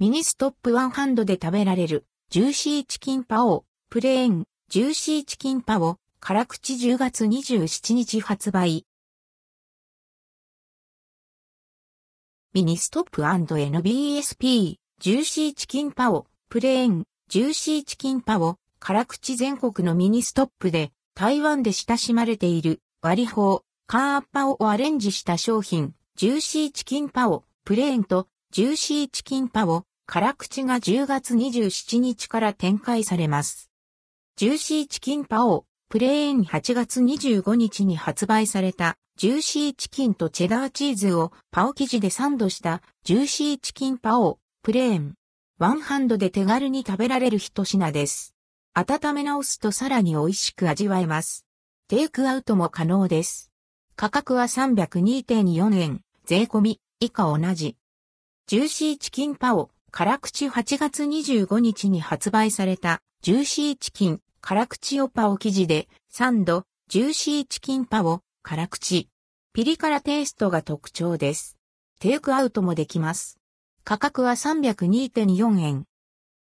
ミニストップワンハンドで食べられる、ジューシーチキンパオ、プレーン、ジューシーチキンパオ、辛口10月27日発売。ミニストップ &NBSP、ジューシーチキンパオ、プレーン、ジューシーチキンパオ、辛口全国のミニストップで、台湾で親しまれている割包、カーアッパオをアレンジした商品、ジューシーチキンパオ、プレーンと、ジューシーチキンパオ、辛口が10月27日から展開されます。ジューシーチキンパオ、プレーン8月25日に発売された、ジューシーチキンとチェダーチーズをパオ生地でサンドした、ジューシーチキンパオ、プレーン。ワンハンドで手軽に食べられる一品です。温め直すとさらに美味しく味わえます。テイクアウトも可能です。価格は302.4円、税込み、以下同じ。ジューシーチキンパオ、辛口8月25日に発売されたジューシーチキン辛口をパオ生地でサンドジューシーチキンパオ辛口。ピリ辛テイストが特徴です。テイクアウトもできます。価格は302.4円。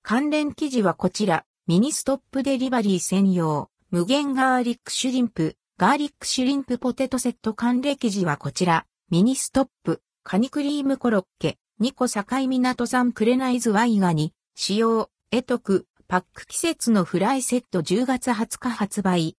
関連記事はこちら。ミニストップデリバリー専用。無限ガーリックシュリンプ。ガーリックシュリンプポテトセット。関連記事はこちら。ミニストップ。カニクリームコロッケ。ニコ境港産クレナイズワイガニ、使用、得得、パック季節のフライセット。10月20日発売。